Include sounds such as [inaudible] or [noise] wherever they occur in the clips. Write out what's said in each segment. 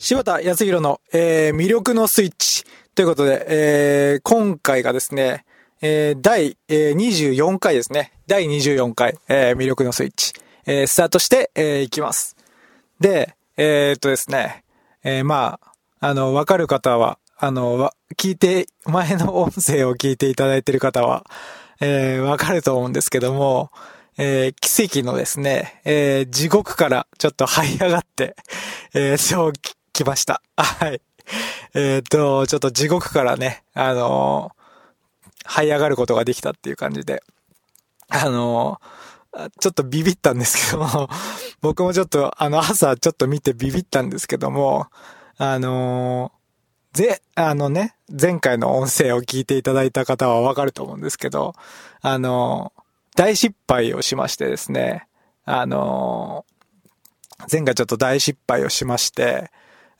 柴田康弘の、えー、魅力のスイッチということで、えー、今回がですね、えー、第、えー、24回ですね。第24回、えー、魅力のスイッチ、えー、スタートして、えー、いきます。で、えー、っとですね、えー、まあ、あの、わかる方は、あの、聞いて、前の音声を聞いていただいている方は、えー、わかると思うんですけども、えー、奇跡のですね、えー、地獄からちょっと這い上がって、えー、そう来ました。[laughs] はい。えっ、と、ちょっと地獄からね、あの這い上がることができたっていう感じで、あのちょっとビビったんですけども、[laughs] 僕もちょっと、あの、朝ちょっと見てビビったんですけども、あのぜ、あのね、前回の音声を聞いていただいた方はわかると思うんですけど、あの大失敗をしましてですね、あの前回ちょっと大失敗をしまして、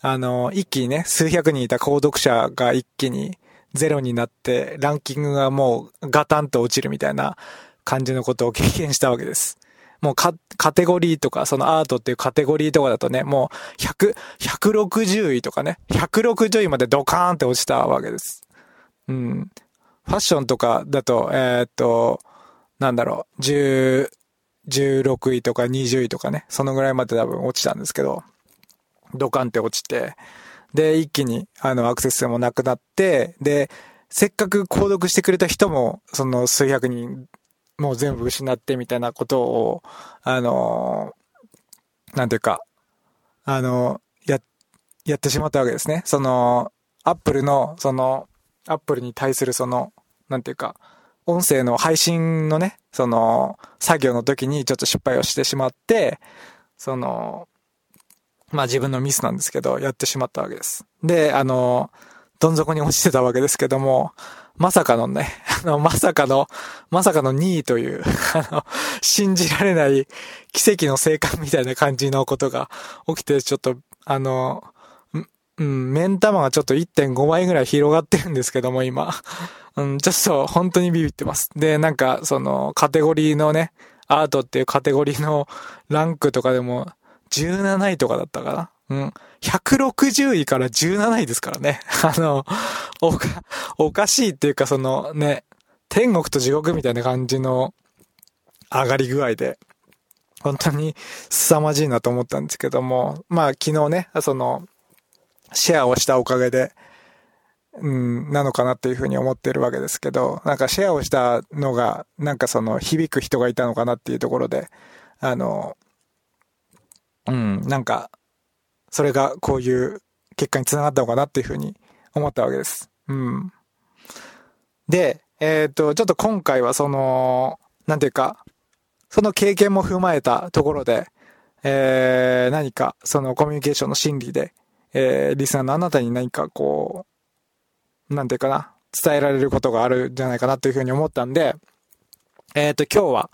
あの、一気にね、数百人いた購読者が一気にゼロになって、ランキングがもうガタンと落ちるみたいな感じのことを経験したわけです。もうカテゴリーとか、そのアートっていうカテゴリーとかだとね、もう100、160位とかね、160位までドカーンって落ちたわけです。うん。ファッションとかだと、えー、っと、なんだろう、10、16位とか20位とかね、そのぐらいまで多分落ちたんですけど、ドカンって落ちて、で、一気に、あの、アクセス数もなくなって、で、せっかく購読してくれた人も、その数百人、もう全部失ってみたいなことを、あの、なんていうか、あの、や、やってしまったわけですね。その、アップルの、その、アップルに対するその、なんていうか、音声の配信のね、その、作業の時にちょっと失敗をしてしまって、その、まあ自分のミスなんですけど、やってしまったわけです。で、あの、どん底に落ちてたわけですけども、まさかのね、[laughs] あの、まさかの、まさかの2位という、[laughs] あの、信じられない奇跡の生還みたいな感じのことが起きて、ちょっと、あの、うん、目ん玉がちょっと1.5倍ぐらい広がってるんですけども、今。うん、ちょっと本当にビビってます。で、なんか、その、カテゴリーのね、アートっていうカテゴリーのランクとかでも、17位とかだったかな？うん。160位から17位ですからね。[laughs] あの、おか、おかしいっていうかそのね、天国と地獄みたいな感じの上がり具合で、本当に凄まじいなと思ったんですけども、まあ昨日ね、その、シェアをしたおかげで、うん、なのかなっていうふうに思ってるわけですけど、なんかシェアをしたのが、なんかその響く人がいたのかなっていうところで、あの、うん、なんか、それがこういう結果につながったのかなっていうふうに思ったわけです。うん。で、えっ、ー、と、ちょっと今回はその、なんていうか、その経験も踏まえたところで、えー、何かそのコミュニケーションの心理で、えー、リスナーのあなたに何かこう、なんていうかな、伝えられることがあるんじゃないかなというふうに思ったんで、えっ、ー、と、今日は、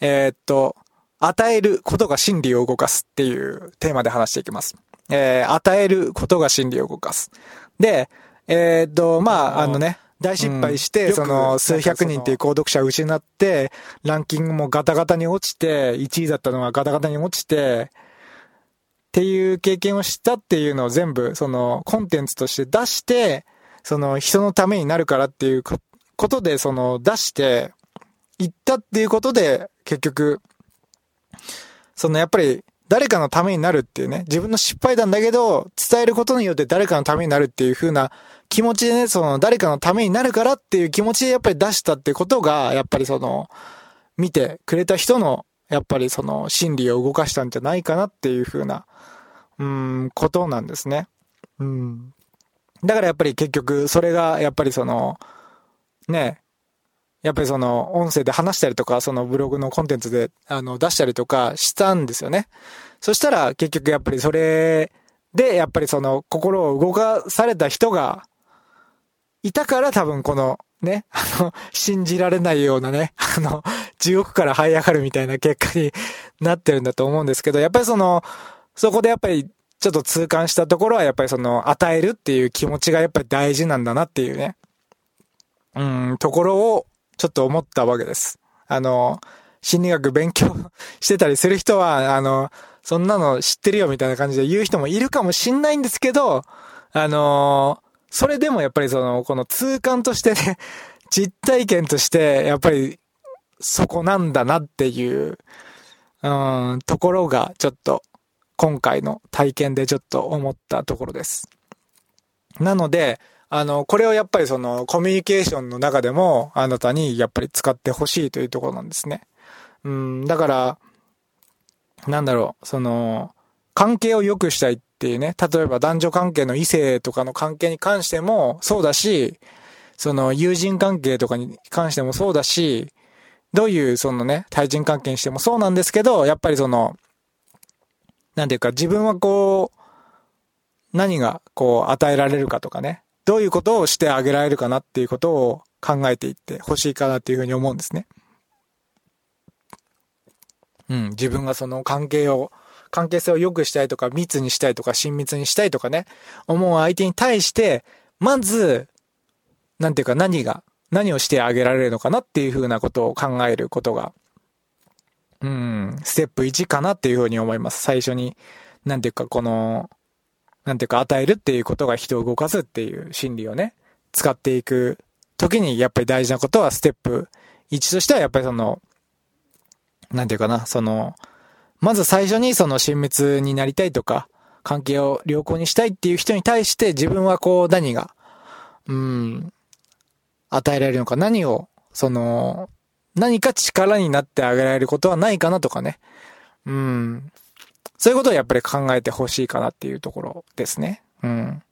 えっ、ー、と、与えることが心理を動かすっていうテーマで話していきます。えー、与えることが心理を動かす。で、えー、っと、まあ、あのね、大失敗して、うん、その、数百人っていう購読者を失って、ランキングもガタガタに落ちて、1位だったのがガタガタに落ちて、っていう経験をしたっていうのを全部、その、コンテンツとして出して、その、人のためになるからっていうことで、その、出して、言ったっていうことで、結局、そのやっぱり誰かのためになるっていうね、自分の失敗談だけど、伝えることによって誰かのためになるっていう風な気持ちでね、その誰かのためになるからっていう気持ちでやっぱり出したってことが、やっぱりその、見てくれた人の、やっぱりその心理を動かしたんじゃないかなっていう風な、うん、ことなんですね。うん。だからやっぱり結局、それがやっぱりその、ね、やっぱりその音声で話したりとか、そのブログのコンテンツであの出したりとかしたんですよね。そしたら結局やっぱりそれで、やっぱりその心を動かされた人がいたから多分このね、あの、信じられないようなね、[laughs] あの、地獄から這い上がるみたいな結果になってるんだと思うんですけど、やっぱりその、そこでやっぱりちょっと痛感したところはやっぱりその与えるっていう気持ちがやっぱり大事なんだなっていうね、うん、ところをちょっと思ったわけです。あの、心理学勉強 [laughs] してたりする人は、あの、そんなの知ってるよみたいな感じで言う人もいるかもしんないんですけど、あの、それでもやっぱりその、この痛感としてね、[laughs] 実体験として、やっぱり、そこなんだなっていう、うん、ところが、ちょっと、今回の体験でちょっと思ったところです。なので、あの、これをやっぱりその、コミュニケーションの中でも、あなたにやっぱり使ってほしいというところなんですね。うん、だから、なんだろう、その、関係を良くしたいっていうね、例えば男女関係の異性とかの関係に関してもそうだし、その友人関係とかに関してもそうだし、どういうそのね、対人関係にしてもそうなんですけど、やっぱりその、なんていうか自分はこう、何がこう与えられるかとかね、どういうことをしてあげられるかなっていうことを考えていってほしいかなっていうふうに思うんですね。うん、自分がその関係を、関係性を良くしたいとか、密にしたいとか、親密にしたいとかね、思う相手に対して、まず、なんていうか何が、何をしてあげられるのかなっていうふうなことを考えることが、うん、ステップ1かなっていうふうに思います。最初に、なんていうかこの、なんていうか与えるっていうことが人を動かすっていう心理をね、使っていく時にやっぱり大事なことはステップ1としてはやっぱりその、なんていうかな、その、まず最初にその親密になりたいとか、関係を良好にしたいっていう人に対して自分はこう何が、うん、与えられるのか、何を、その、何か力になってあげられることはないかなとかね。うん。そういうことをやっぱり考えてほしいかなっていうところですね。うん。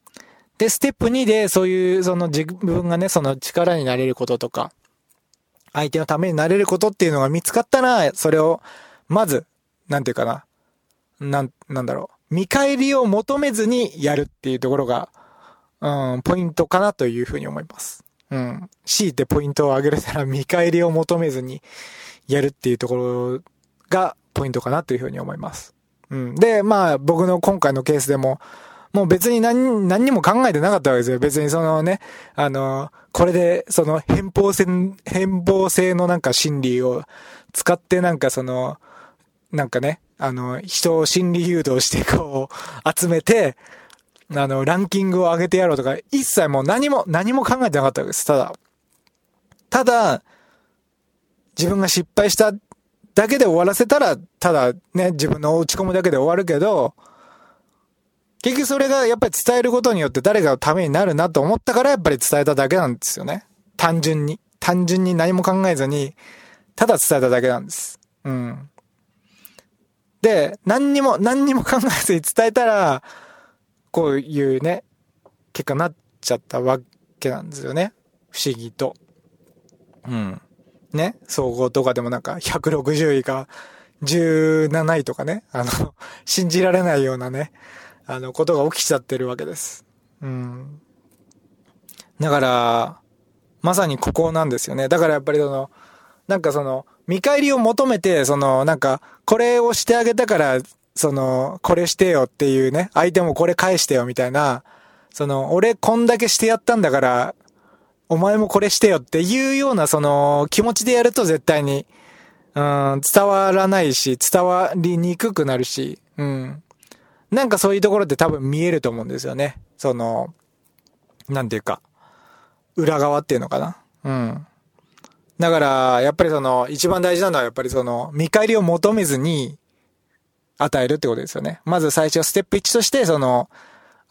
で、ステップ2でそういう、その自分がね、その力になれることとか、相手のためになれることっていうのが見つかったら、それを、まず、なんていうかな。なん、なんだろう。見返りを求めずにやるっていうところが、うん、ポイントかなというふうに思います。うん。強いてポイントを上げるたら [laughs] 見返りを求めずにやるっていうところがポイントかなというふうに思います。うん。で、まあ僕の今回のケースでも、もう別に何、何にも考えてなかったわけですよ。別にそのね、あの、これで、その変貌性、変貌性のなんか心理を使ってなんかその、なんかね、あの、人を心理誘導してこう、集めて、あの、ランキングを上げてやろうとか、一切もう何も、何も考えてなかったわけです。ただ。ただ、自分が失敗しただけで終わらせたら、ただね、自分の落ち込むだけで終わるけど、結局それがやっぱり伝えることによって誰かのためになるなと思ったからやっぱり伝えただけなんですよね。単純に。単純に何も考えずに、ただ伝えただけなんです。うん。で、何にも、何にも考えずに伝えたら、こういうね、結果になっちゃったわけなんですよね。不思議と。うん。ね、総合とかでもなんか160位が17位とかね、あの、[laughs] 信じられないようなね、あの、ことが起きちゃってるわけです。うん。だから、まさにここなんですよね。だからやっぱりその、なんかその、見返りを求めて、その、なんか、これをしてあげたから、その、これしてよっていうね、相手もこれ返してよみたいな、その、俺こんだけしてやったんだから、お前もこれしてよっていうような、その、気持ちでやると絶対に、うん、伝わらないし、伝わりにくくなるし、うん。なんかそういうところって多分見えると思うんですよね。その、なんていうか、裏側っていうのかな。うん。だから、やっぱりその、一番大事なのはやっぱりその、見返りを求めずに、与えるってことですよね。まず最初ステップ1として、その、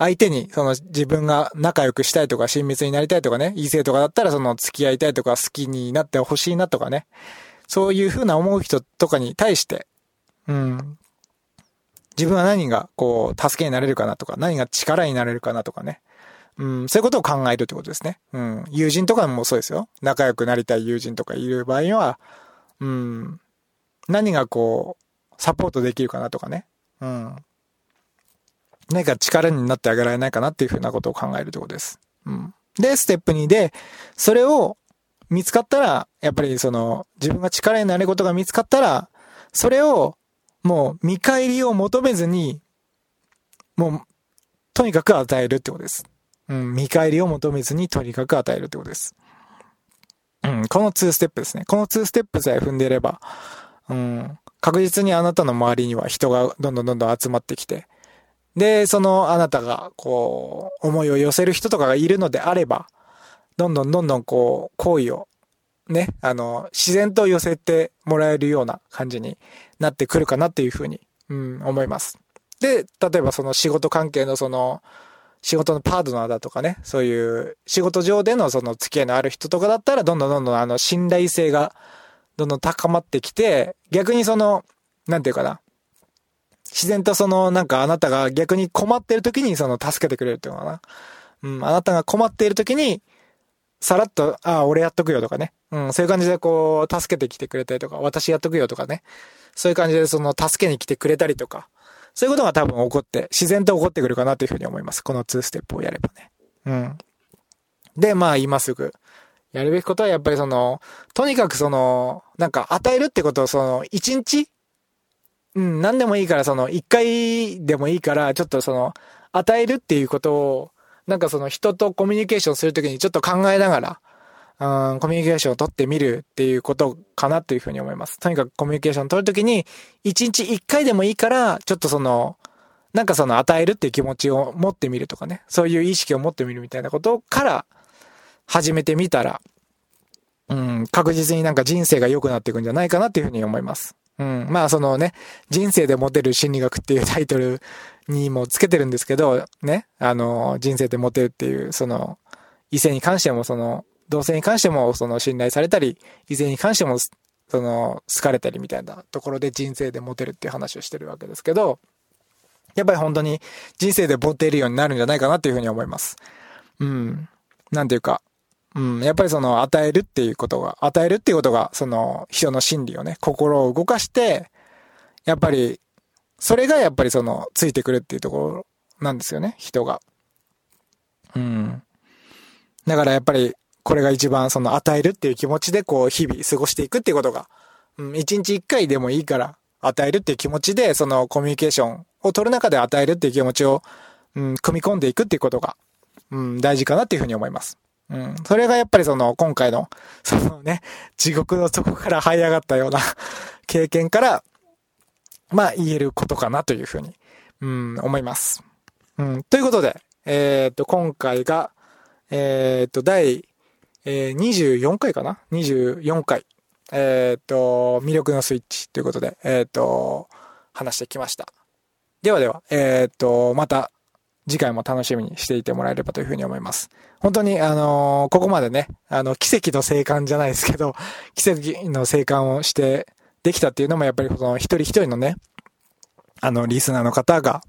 相手に、その自分が仲良くしたいとか親密になりたいとかね、異性とかだったらその付き合いたいとか好きになってほしいなとかね、そういう風な思う人とかに対して、うん、自分は何がこう、助けになれるかなとか、何が力になれるかなとかね。うん、そういうことを考えるってことですね。うん。友人とかもそうですよ。仲良くなりたい友人とかいる場合には、うん、何がこう、サポートできるかなとかね。うん。何か力になってあげられないかなっていうふうなことを考えるってことです。うん。で、ステップ2で、それを見つかったら、やっぱりその、自分が力になることが見つかったら、それをもう見返りを求めずに、もう、とにかく与えるってことです。うん、見返りを求めずにとにかく与えるってことです。うん、この2ステップですね。この2ステップさえ踏んでいれば、うん、確実にあなたの周りには人がどんどんどんどん集まってきて、で、そのあなたが、こう、思いを寄せる人とかがいるのであれば、どんどんどんどんこう、好意を、ね、あの、自然と寄せてもらえるような感じになってくるかなっていうふうに、うん、思います。で、例えばその仕事関係のその、仕事のパートナーだとかね、そういう仕事上でのその付き合いのある人とかだったら、どんどんどんどんあの信頼性がどんどん高まってきて、逆にその、なんていうかな、自然とその、なんかあなたが逆に困ってる時にその助けてくれるっていうのかな。うん、あなたが困っている時に、さらっと、ああ、俺やっとくよとかね。うん、そういう感じでこう、助けてきてくれたりとか、私やっとくよとかね。そういう感じでその、助けに来てくれたりとか、そういうことが多分起こって、自然と起こってくるかなというふうに思います。この2ステップをやればね。うん。で、まあ今すぐ、やるべきことはやっぱりその、とにかくその、なんか与えるってことをその、1日うん、何でもいいからその、1回でもいいから、ちょっとその、与えるっていうことを、なんかその人とコミュニケーションするときにちょっと考えながら、うん、コミュニケーションを取ってみるっていうことかなというふうに思います。とにかくコミュニケーションを取るときに、一日一回でもいいから、ちょっとその、なんかその与えるっていう気持ちを持ってみるとかね、そういう意識を持ってみるみたいなことから始めてみたら、うん、確実になんか人生が良くなっていくんじゃないかなっていうふうに思います。うん。まあそのね、人生でモテる心理学っていうタイトルにもつけてるんですけど、ね、あの、人生でモテるっていう、その、異性に関してもその、同性に関してもその信頼されたり、異性に関してもその好かれたりみたいなところで人生でモテるっていう話をしてるわけですけど、やっぱり本当に人生でモテるようになるんじゃないかなっていうふうに思います。うん。なんていうか、うん、やっぱりその与えるっていうことが、与えるっていうことが、その人の心理をね、心を動かして、やっぱり、それがやっぱりその、ついてくるっていうところなんですよね、人が。うん。だからやっぱり、これが一番その与えるっていう気持ちでこう日々過ごしていくっていうことが、うん、一日一回でもいいから与えるっていう気持ちでそのコミュニケーションを取る中で与えるっていう気持ちを、うん、組み込んでいくっていうことが、うん、大事かなっていうふうに思います。うん。それがやっぱりその、今回の、[laughs] そのね、地獄の底から這い上がったような [laughs] 経験から、まあ言えることかなというふうに、うん、思います。うん。ということで、えっ、と、今回が、えっ、と、第、えー、24回かな ?24 回。えっ、と、魅力のスイッチということで、えっ、と、話してきました。ではでは、えっ、と、また次回も楽しみにしていてもらえればというふうに思います。本当に、あのー、ここまでね、あの、奇跡の生還じゃないですけど、[laughs] 奇跡の生還をしてできたっていうのもやっぱりその一人一人のね、あの、リスナーの方が、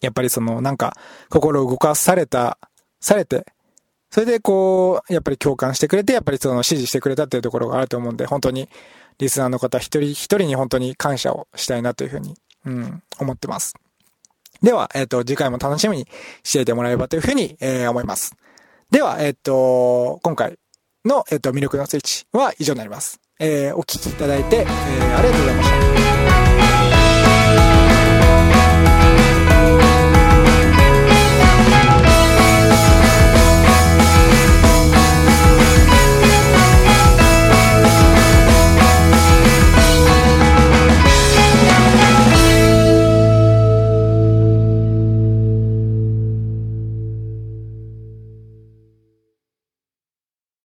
やっぱりその、なんか、心を動かされた、されて、それでこう、やっぱり共感してくれて、やっぱりその支持してくれたっていうところがあると思うんで、本当に、リスナーの方一人一人に本当に感謝をしたいなというふうに、うん、思ってます。では、えっ、ー、と、次回も楽しみにしていてもらえればというふうに、えー、思います。では、えっ、ー、と、今回の、えっ、と、魅力のスイッチは以上になります。えお聴きいただいて、えありがとうございました。